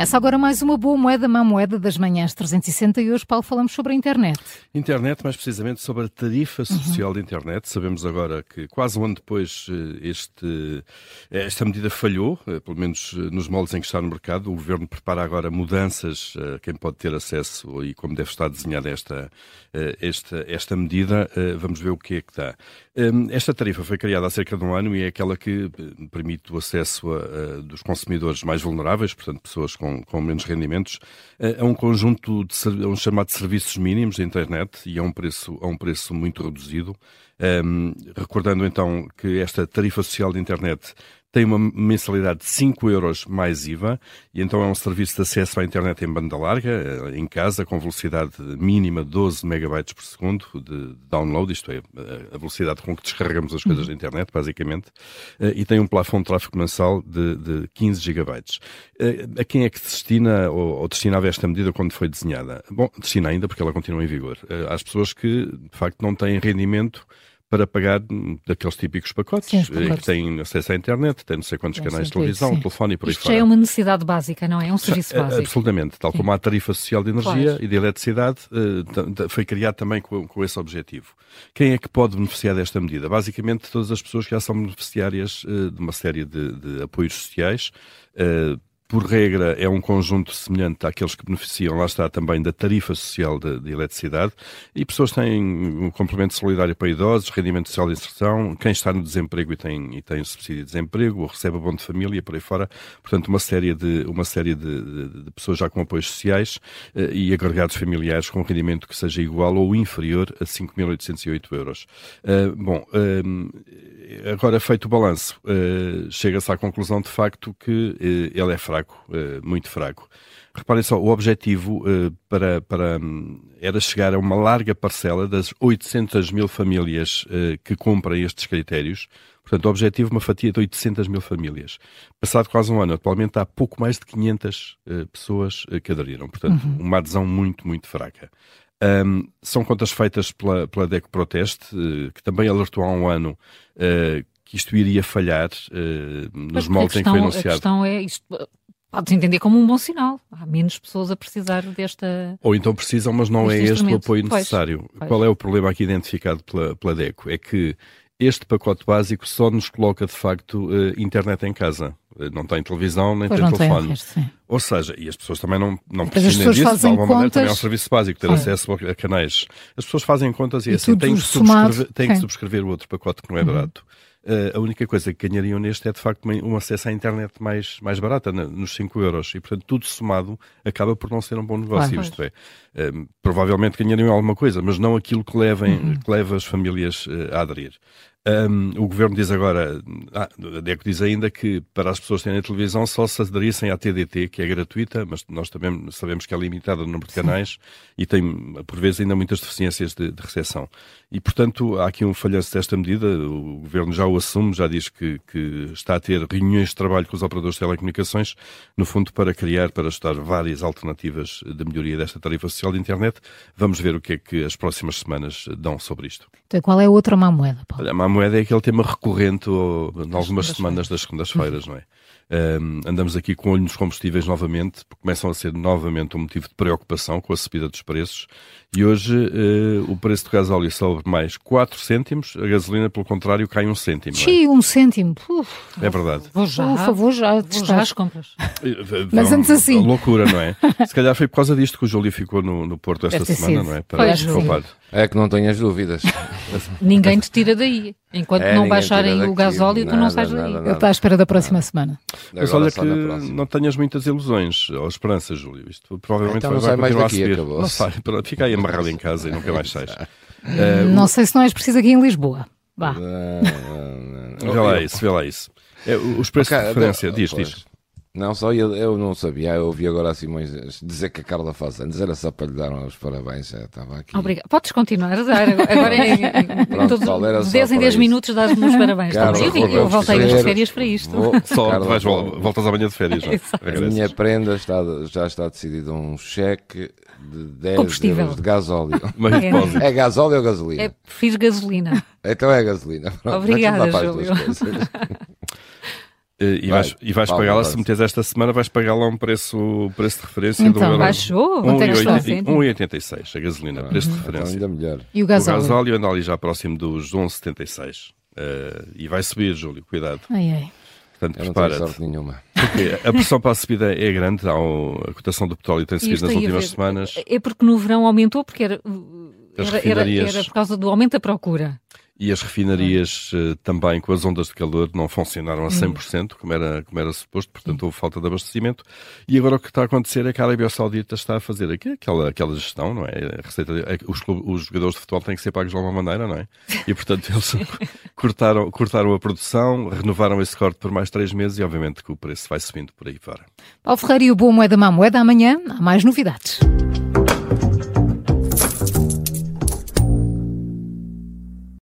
Começa agora mais uma boa moeda, má moeda das manhãs 360 e hoje, Paulo, falamos sobre a internet. Internet, mais precisamente sobre a tarifa uhum. social uhum. de internet. Sabemos agora que quase um ano depois eh, este, eh, esta medida falhou, eh, pelo menos nos moldes em que está no mercado. O Governo prepara agora mudanças a quem pode ter acesso e como deve estar desenhada esta, esta, esta medida. Vamos ver o que é que dá. Hum, esta tarifa foi criada há cerca de um ano e é aquela que permite o acesso a, a, dos consumidores mais vulneráveis, portanto, pessoas com, com menos rendimentos, a, a um conjunto de a um chamado serviços mínimos de internet e a um preço, a um preço muito reduzido. Um, recordando então que esta tarifa social de internet tem uma mensalidade de 5 euros mais IVA e então é um serviço de acesso à internet em banda larga, eh, em casa, com velocidade mínima de 12 megabytes por segundo de download, isto é, a velocidade com que descarregamos as coisas uhum. da internet, basicamente, eh, e tem um plafond de tráfego mensal de, de 15 gigabytes. Eh, a quem é que destina ou, ou destinava esta medida quando foi desenhada? Bom, destina ainda porque ela continua em vigor. Às pessoas que, de facto, não têm rendimento para pagar daqueles típicos pacotes, Sim, pacotes. que têm acesso à internet, têm não sei quantos canais de televisão, sim. telefone e por aí Isto fora. já é uma necessidade básica, não é? É um serviço básico. Absolutamente. Tal sim. como a tarifa social de energia e de eletricidade, eh, foi criado também com, com, esse objetivo. Quem é que pode beneficiar desta medida? Basicamente, todas as pessoas que já são beneficiárias eh, de uma série de, de apoios sociais, eh, por regra, é um conjunto semelhante àqueles que beneficiam, lá está, também da tarifa social de, de eletricidade, e pessoas têm um complemento solidário para idosos, rendimento social de inserção, quem está no desemprego e tem, e tem subsídio de desemprego, ou recebe abono de família, por aí fora. Portanto, uma série de, uma série de, de, de pessoas já com apoios sociais eh, e agregados familiares com rendimento que seja igual ou inferior a 5.808 euros. Uh, bom, uh, agora feito o balanço, uh, chega-se à conclusão de facto que ele é fraco fraco, eh, muito fraco. Reparem só, o objetivo eh, para, para, hum, era chegar a uma larga parcela das 800 mil famílias eh, que cumprem estes critérios. Portanto, o objetivo é uma fatia de 800 mil famílias. Passado quase um ano, atualmente há pouco mais de 500 pessoas que aderiram. Portanto, uhum. uma adesão muito, muito fraca. Um, são contas feitas pela, pela DECO Proteste, que também alertou há um ano que isto iria falhar uh, nos moldes em que foi anunciado. A questão é, isto Pode-se entender como um bom sinal. Há menos pessoas a precisar desta. Ou então precisam, mas não é este o apoio necessário. Pois, pois. Qual é o problema aqui identificado pela, pela DECO? É que este pacote básico só nos coloca, de facto, uh, internet em casa. Uh, não tem televisão, nem pois tem telefone. Tem resto, Ou seja, e as pessoas também não, não precisam disso, de alguma contas... maneira também é um serviço básico, ter acesso a canais. As pessoas fazem contas e, e assim, têm, que subscrever, têm que subscrever o outro pacote que não é uhum. Uh, a única coisa que ganhariam neste é de facto um acesso à internet mais, mais barata, nos 5 euros. E portanto, tudo somado acaba por não ser um bom negócio. Claro, isto é, uh, provavelmente ganhariam alguma coisa, mas não aquilo que, levem, uhum. que leva as famílias uh, a aderir. Um, o governo diz agora, ah, a DECO diz ainda que para as pessoas terem televisão só se aderissem à TDT, que é gratuita, mas nós também sabemos que é limitada no número de canais Sim. e tem, por vezes, ainda muitas deficiências de, de recepção. E, portanto, há aqui um falhanço desta medida. O governo já o assume, já diz que, que está a ter reuniões de trabalho com os operadores de telecomunicações, no fundo, para criar, para estudar várias alternativas de melhoria desta tarifa social de internet. Vamos ver o que é que as próximas semanas dão sobre isto. Então, qual é a outra má moeda, Paulo? Olha, a má moeda é aquele tema recorrente em algumas semanas das segundas-feiras, não é? Um, andamos aqui com olho nos combustíveis novamente, porque começam a ser novamente um motivo de preocupação com a subida dos preços. E hoje uh, o preço do gasóleo sobe mais 4 cêntimos, a gasolina, pelo contrário, cai um cêntimo. É? Sim, um cêntimo. Uf, é verdade. Vou já, Ufa, vou já, vou já as compras. Mas antes assim. Loucura, não é? Se calhar foi por causa disto que o Júlio ficou no, no Porto esta semana, sido. não é? Para poupar. É que não tenhas dúvidas. Ninguém te tira daí. Enquanto é, não baixarem o gasóleo, tu não sais daí. Eu estou à espera da próxima nada. semana. Mas olha que não tenhas muitas ilusões ou esperanças, Júlio. Isto provavelmente então vai, vai continuar daqui, a subir. Não sai, fica aí amarrado em casa e nunca mais sais. uh, não sei se não és preciso aqui em Lisboa. Vá. Vê lá isso, vê lá isso. É, os preços okay, de referência, diz, diz. Não, só eu, eu não sabia, eu ouvi agora a Simões dizer que a Carla faz anos, era só para lhe dar os parabéns, já estava aqui. Obrigada. Podes continuar agora em, Pronto, todos, de 10 em 10 minutos dás-me os parabéns. Carla, eu, eu voltei das férias para isto. Vou, só Carla, vais, voltas amanhã de férias. Já. a minha prenda está, já está decidido um cheque de 10 euros de gasóleo. É. é gasóleo ou gasolina? É, fiz gasolina. Então é gasolina. Pronto, Obrigada, Júlio. E vais, e vais pagá-la, se meteres esta semana, vais pagá-la a um preço, preço de referência então, do euro. baixou? 1,86 a gasolina, ah, preço de então referência. Então ainda melhor. E o gasóleo? O gasóleo anda ali já próximo dos 11,76. Uh, e vai subir, Júlio, cuidado. Ai, ai. Portanto, sorte nenhuma. Porque a pressão para a subida é grande, a cotação do petróleo tem subido nas últimas semanas. É porque no verão aumentou, porque era, era, era, era por causa do aumento da procura. E as refinarias uh, também, com as ondas de calor, não funcionaram a 100%, como era, como era suposto, portanto houve falta de abastecimento. E agora o que está a acontecer é que a Arábia Saudita está a fazer aqui, aquela, aquela gestão, não é? A receita, é, os, os, jogadores de futebol têm que ser pagos de alguma maneira, não é? E portanto eles cortaram, cortaram a produção, renovaram esse corte por mais três meses e obviamente que o preço vai subindo por aí fora. Paulo Ferreira e o Boa Moeda Má Moeda, amanhã há mais novidades.